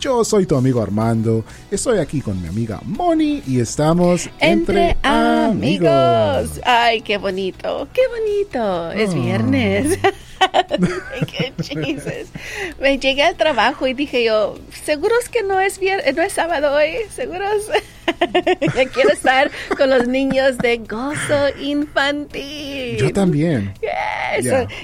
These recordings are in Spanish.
yo soy tu amigo Armando, estoy aquí con mi amiga Moni y estamos entre, amigos. Ay, qué bonito, qué bonito. Es ah. viernes. qué chistes. Me llegué al trabajo y dije yo, seguros que no es viernes, no es sábado hoy, seguros. ya quiero estar con los niños de gozo infantil. Yo también.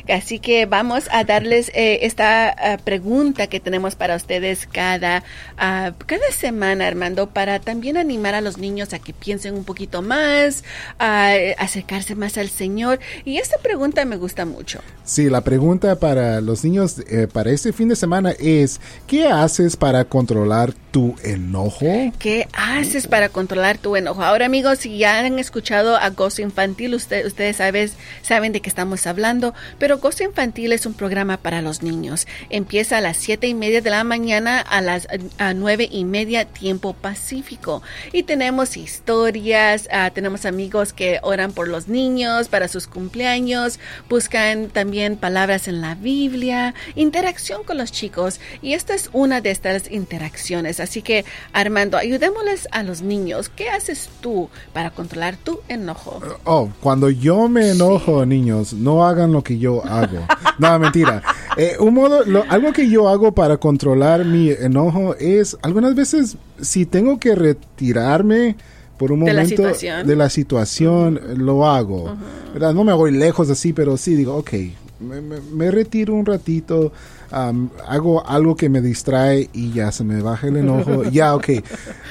Así que vamos a darles eh, esta ah, pregunta que tenemos para ustedes cada, ah, cada semana, Armando, para también animar a los niños a que piensen un poquito más, a acercarse más al Señor. Y esta pregunta me gusta mucho. Sí, la pregunta para los niños eh, para este fin de semana es, ¿qué haces para controlar tu enojo? ¿Qué haces para controlar tu enojo? Ahora amigos, si ya han escuchado a Gozo Infantil, ustedes sabes, saben de qué estamos hablando, pero Gozo Infantil es un programa para los niños. Empieza a las siete y media de la mañana a las a nueve y media tiempo pacífico. Y tenemos historias, ah, tenemos amigos que oran por los niños, para sus cumpleaños, buscan también palabras en la Biblia, interacción con los chicos. Y esta es una de estas interacciones. Así que, Armando, ayudémosles a los niños. ¿Qué haces tú para controlar tu enojo? Oh, cuando yo me enojo, niños, no hagan lo que yo hago. no, mentira. Eh, un modo, algo que yo hago para controlar mi enojo es, algunas veces, si tengo que retirarme, por un momento de la situación, lo hago. No me voy lejos así, pero sí digo, ok, me, retiro un ratito, hago algo que me distrae y ya se me baja el enojo. ya, ok,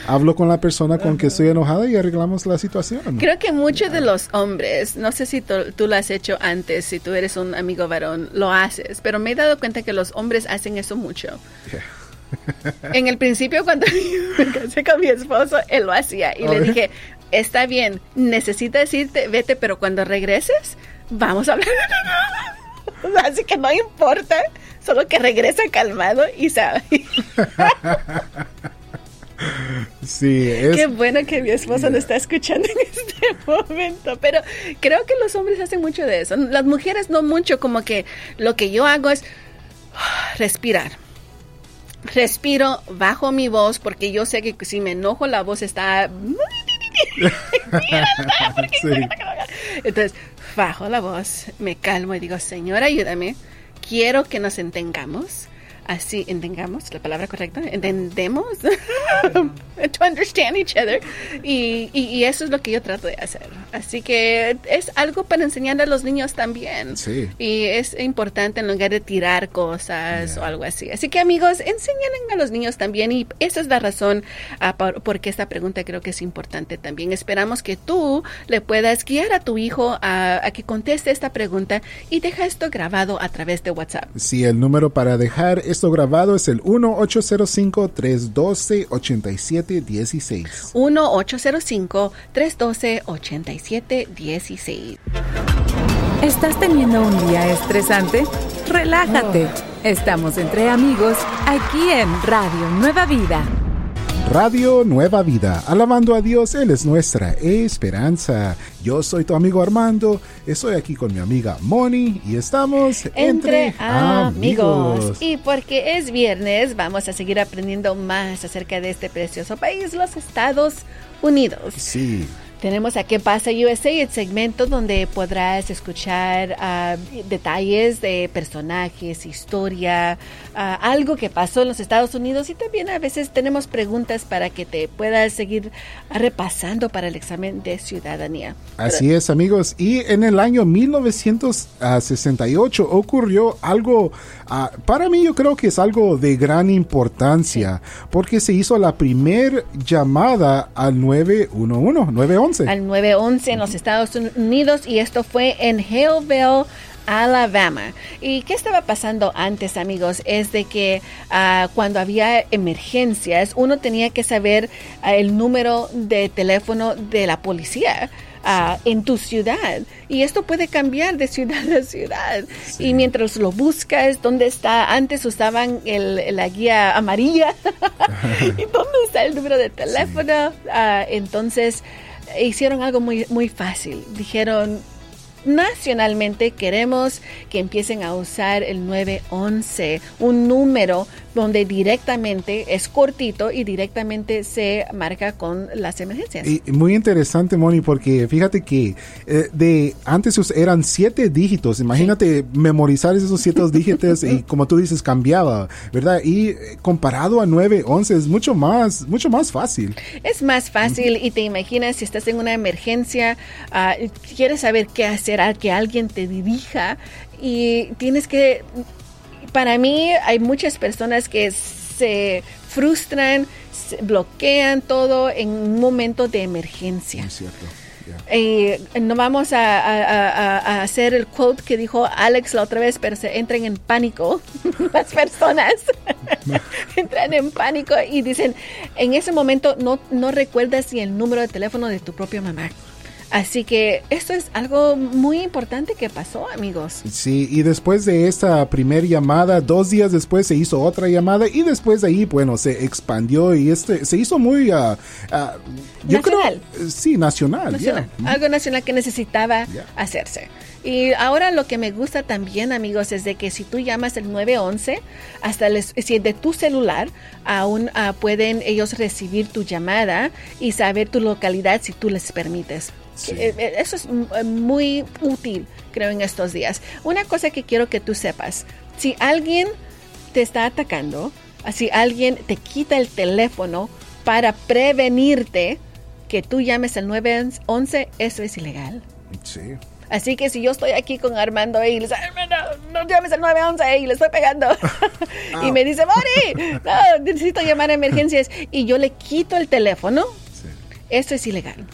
hablo con la persona con que estoy enojada y arreglamos la situación. Creo que muchos de los hombres, no sé si tú, lo has hecho antes, si tú eres un amigo varón, lo haces, pero me he dado cuenta que los hombres hacen eso mucho. En el principio, cuando me casé con mi esposo, él lo hacía y le dije, está bien, necesitas irte, vete, pero cuando regreses, vamos a hablar. Así que no importa, solo que regresa calmado y sabe. Sí, es... Qué bueno que mi esposo lo está escuchando en este momento, pero creo que los hombres hacen mucho de eso. Las mujeres no mucho, como que lo que yo hago es respirar. Respiro, bajo mi voz, porque yo sé que si me enojo la voz está... Entonces, bajo la voz, me calmo y digo, Señor, ayúdame, quiero que nos entendamos así entendamos la palabra correcta, entendemos, to understand each other. Y, y, eso es lo que yo trato de hacer. Así que es algo para enseñar a los niños también. Sí. Y es importante en lugar de tirar cosas o algo así. Así que amigos, enseñen a los niños también y esa es la razón uh, por, porque esta pregunta creo que es importante también. Esperamos que tú le puedas guiar a tu hijo a, a que conteste esta pregunta y deja esto grabado a través de WhatsApp. Sí, el número para dejar esto grabado es el 1-805-312-8716. 1-805-312-8716. ¿Estás teniendo un día estresante? Relájate. Estamos entre amigos aquí en Radio Nueva Vida. Radio Nueva Vida, alabando a Dios, Él es nuestra esperanza. Yo soy tu amigo Armando, estoy aquí con mi amiga Moni y estamos entre, amigos. Y porque es viernes, vamos a seguir aprendiendo más acerca de este precioso país, los Estados Unidos. Sí. Tenemos a ¿Qué pasa USA? El segmento donde podrás escuchar ah, detalles de personajes, historia, ah, algo que pasó en los Estados Unidos y también a veces tenemos preguntas para que te puedas seguir repasando para el examen de ciudadanía. Así es, amigos. Y en el año 1968 ocurrió algo, ah, para mí yo creo que es algo de gran importancia, porque se hizo la primer llamada al 911, 911 al 911 en los Estados Unidos y esto fue en Haleville, Alabama. ¿Y qué estaba pasando antes, amigos? Es de que ah, cuando había emergencias, uno tenía que saber ah, el número de teléfono de la policía. Ah, en tu ciudad. Y esto puede cambiar de ciudad a ciudad. Y mientras lo buscas, ¿dónde está? Antes usaban el, la guía amarilla. ¿Y dónde está el número de teléfono? entonces hicieron algo muy, muy fácil. Dijeron, nacionalmente queremos que empiecen a usar el 911, un número donde directamente es cortito y directamente se marca con las emergencias. Y muy interesante, Moni, porque fíjate que eh, de antes eran siete dígitos. Imagínate memorizar esos siete dígitos y como tú dices cambiaba, ¿verdad? Y eh, comparado a 911 es mucho más, mucho más fácil. Es más fácil y te imaginas si estás en una emergencia, uh, quieres saber qué hacer, a que alguien te dirija y tienes que para mí hay muchas personas que se frustran, bloquean todo en un momento de emergencia. Eh, no vamos a, hacer el quote que dijo Alex la otra vez, pero se entran en pánico las personas. entran en pánico y dicen, en ese momento no, no recuerdas ni el número de teléfono de tu propia mamá. Así que esto es algo muy importante que pasó, amigos. Sí, y después de esta primera llamada, dos días después se hizo otra llamada y después de ahí, bueno, se expandió y este se hizo muy, uh, yo nacional. creo, sí, nacional, algo nacional que necesitaba hacerse. Y ahora lo que me gusta también, amigos, es de que si tú llamas el 911, hasta si de tu celular, aún uh, pueden ellos recibir tu llamada y saber tu localidad si tú les permites. Eh, eh, eso es eh, muy útil, creo, en estos días. Una cosa que quiero que tú sepas, si alguien te está atacando, si alguien te quita el teléfono para prevenirte que tú llames al 911, eso es ilegal. Sí. Así que si yo estoy aquí con Armando y le dice, Armando, no llames al 911 y le estoy pegando. y me dice, Mori, no, necesito llamar a emergencias. Y yo le quito el teléfono, eso es ilegal.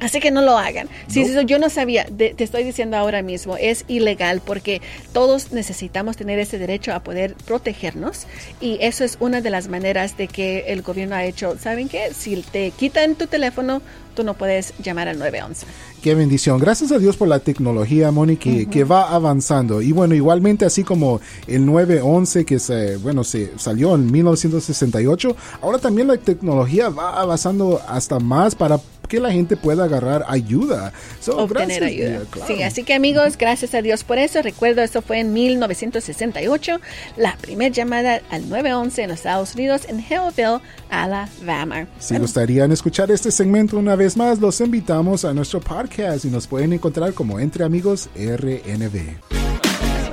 Así que no lo hagan. Si eso yo no sabía, te estoy diciendo ahora mismo, es ilegal porque todos necesitamos tener ese derecho a poder protegernos y eso es una de las maneras de que el gobierno ha hecho, ¿saben qué? Si te quitan tu teléfono, tú no puedes llamar al 911. Qué bendición. Gracias a Dios por la tecnología, Moni, que, va avanzando. Y bueno, igualmente así como el 911 que se, bueno, se salió en 1968, ahora también la tecnología va avanzando hasta más para que la gente pueda agarrar ayuda. Obtener ayuda. Sí, así que amigos, gracias a Dios por eso. Recuerdo, esto fue en 1968, la primera llamada al 911 en los Estados Unidos, en Hillville, Alabama. Si gustarían escuchar este segmento una vez más, los invitamos a nuestro podcast y nos pueden encontrar como Entre Amigos RNB.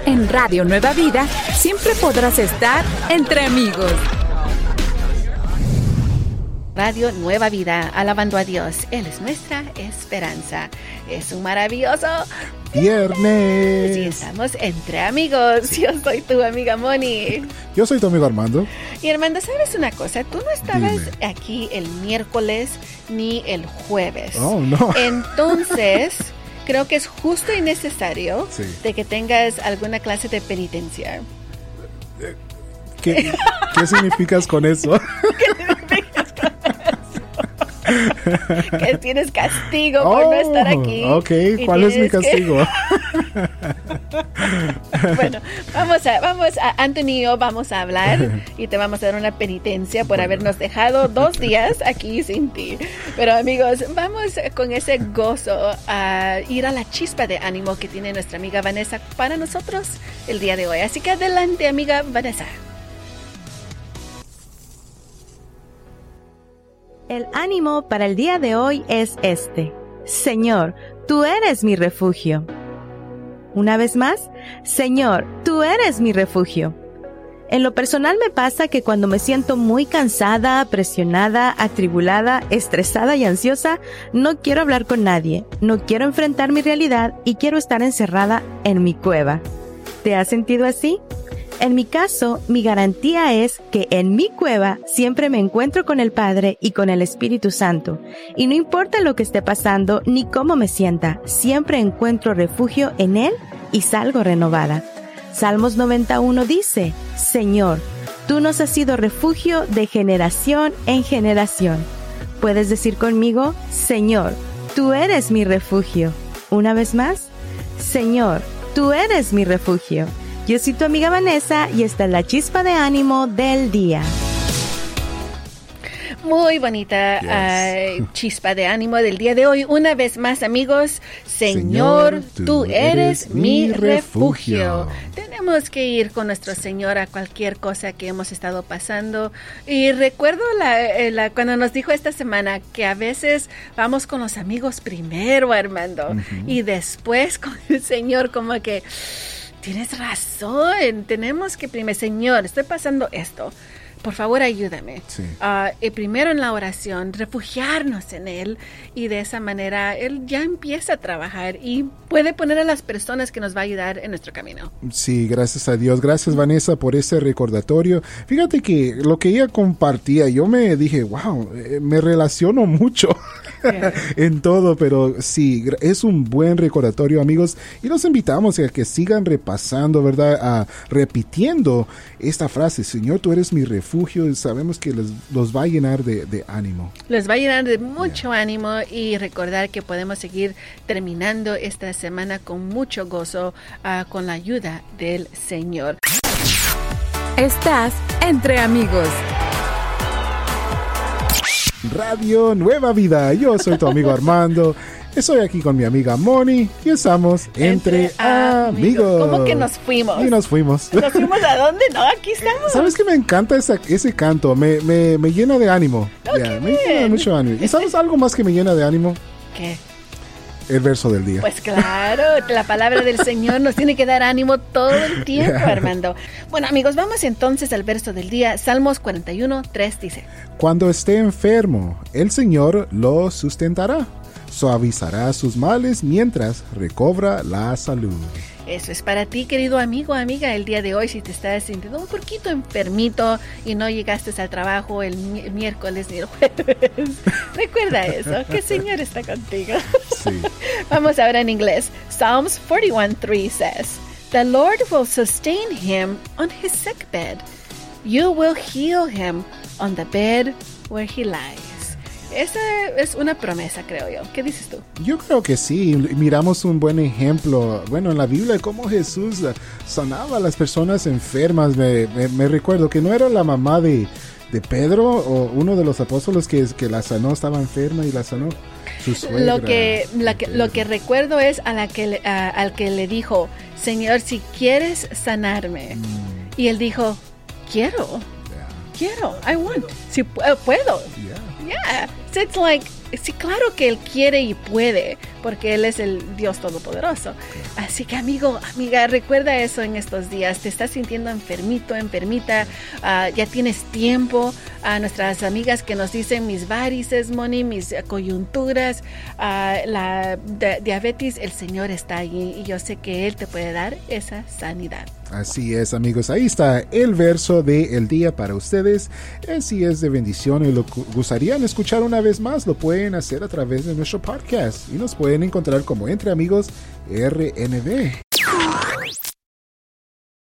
En Radio Nueva Vida siempre podrás estar entre amigos. Radio Nueva Vida, alabando a Dios. Él es nuestra esperanza. Es un maravilloso viernes. Sí, estamos entre amigos. Yo soy tu amiga Moni. Yo soy tu amigo Armando. Y Armando, ¿sabes una cosa? Tú no estabas aquí el miércoles ni el jueves. Oh, no. Entonces... creo que es justo y necesario de que tengas alguna clase de penitencia. ¿Qué, ¿qué significas con eso? que tienes castigo por no estar oh, aquí. Ok, ¿cuál es mi castigo? bueno, vamos a, vamos a, Anthony y yo vamos a hablar y te vamos a dar una penitencia por habernos dejado dos días aquí sin ti. Pero amigos, vamos con ese gozo a ir a la chispa de ánimo que tiene nuestra amiga Vanessa para nosotros el día de hoy. Así que adelante, amiga Vanessa. El ánimo para el día de hoy es este. Señor, tú eres mi refugio. Una vez más, Señor, tú eres mi refugio. En lo personal me pasa que cuando me siento muy cansada, presionada, atribulada, estresada y ansiosa, no quiero hablar con nadie, no quiero enfrentar mi realidad y quiero estar encerrada en mi cueva. ¿Te has sentido así? En mi caso, mi garantía es que en mi cueva siempre me encuentro con el Padre y con el Espíritu Santo. Y no importa lo que esté pasando ni cómo me sienta, siempre encuentro refugio en Él y salgo renovada. Salmos 91 dice, Señor, tú nos has sido refugio de generación en generación. Puedes decir conmigo, Señor, tú eres mi refugio. Una vez más, Señor, tú eres mi refugio. Yo soy tu amiga Vanessa y esta es la chispa de ánimo del día. Muy bonita chispa de ánimo del día de hoy. Una vez más, amigos, Señor, tú, eres, mi refugio. Tenemos que ir con nuestro Señor a cualquier cosa que hemos estado pasando. Y recuerdo eh, la, cuando nos dijo esta semana que a veces vamos con los amigos primero, Armando, y después con el Señor, como que tienes razón, tenemos que primero, Señor, estoy pasando esto por favor ayúdame. Ah, primero en la oración, refugiarnos en Él y de esa manera Él ya empieza a trabajar y puede poner a las personas que nos va a ayudar en nuestro camino. Sí, gracias a Dios. Gracias Vanessa por ese recordatorio. Fíjate que lo que ella compartía, yo me dije, wow, eh, me relaciono mucho en todo, pero sí, es un buen recordatorio amigos y los invitamos a que sigan repasando, ¿verdad? A, repitiendo esta frase, Señor, tú eres mi refugio refugio, sabemos que les, los va a llenar de, ánimo. Les va a llenar de mucho ánimo y recordar que podemos seguir terminando esta semana con mucho gozo uh, con la ayuda del Señor. Estás entre amigos. Radio Nueva Vida. Yo soy tu amigo Armando Estoy aquí con mi amiga Moni y estamos entre, amigos. ¿Cómo que nos fuimos? Y nos fuimos. ¿Nos fuimos a dónde? No, aquí estamos. ¿Sabes que me encanta ese canto? Me, me, me, llena de ánimo. Oh, me llena mucho ánimo. ¿Y sabes algo más que me llena de ánimo? ¿Qué? El verso del día. Pues claro, la palabra del Señor nos tiene que dar ánimo todo el tiempo, Armando. Bueno, amigos, vamos entonces al verso del día. Salmos 41, 3 dice: Cuando esté enfermo, el Señor lo sustentará suavizará sus males mientras recobra la salud. Eso es para ti, querido amigo, amiga, el día de hoy, si te estás sintiendo un poquito enfermito y no llegaste al trabajo el miércoles ni el jueves, recuerda eso, que el Señor está contigo. Sí. Vamos ahora en inglés. Psalms 41.3 says, The Lord will sustain him on his sick bed. You will heal him on the bed where he lies. Esa es una promesa, creo yo. ¿Qué dices tú? Yo creo que sí. Miramos un buen ejemplo, bueno, en la Biblia, de cómo Jesús sanaba a las personas enfermas. Me, recuerdo que no era la mamá de, Pedro o uno de los apóstoles que, que la sanó, estaba enferma y la sanó. Su suegra, lo que, lo que recuerdo es a la que al que le dijo, Señor, si quieres sanarme. Mm. Y él dijo, quiero. Quiero, I want. Si puedo. Yeah. So it's like sí, claro que Él quiere y puede, porque Él es el Dios Todopoderoso. Así que amigo, amiga, recuerda eso en estos días. Te estás sintiendo enfermito, enfermita, ah, ya tienes tiempo. A nuestras amigas que nos dicen mis varices, Moni, mis coyunturas, uh, la diabetes, el Señor está ahí y yo sé que Él te puede dar esa sanidad. Así es, amigos. Ahí está el verso del día para ustedes. Eh, si es de bendición y lo gustarían escuchar una vez más, lo pueden hacer a través de nuestro podcast y nos pueden encontrar como Entre Amigos RNB.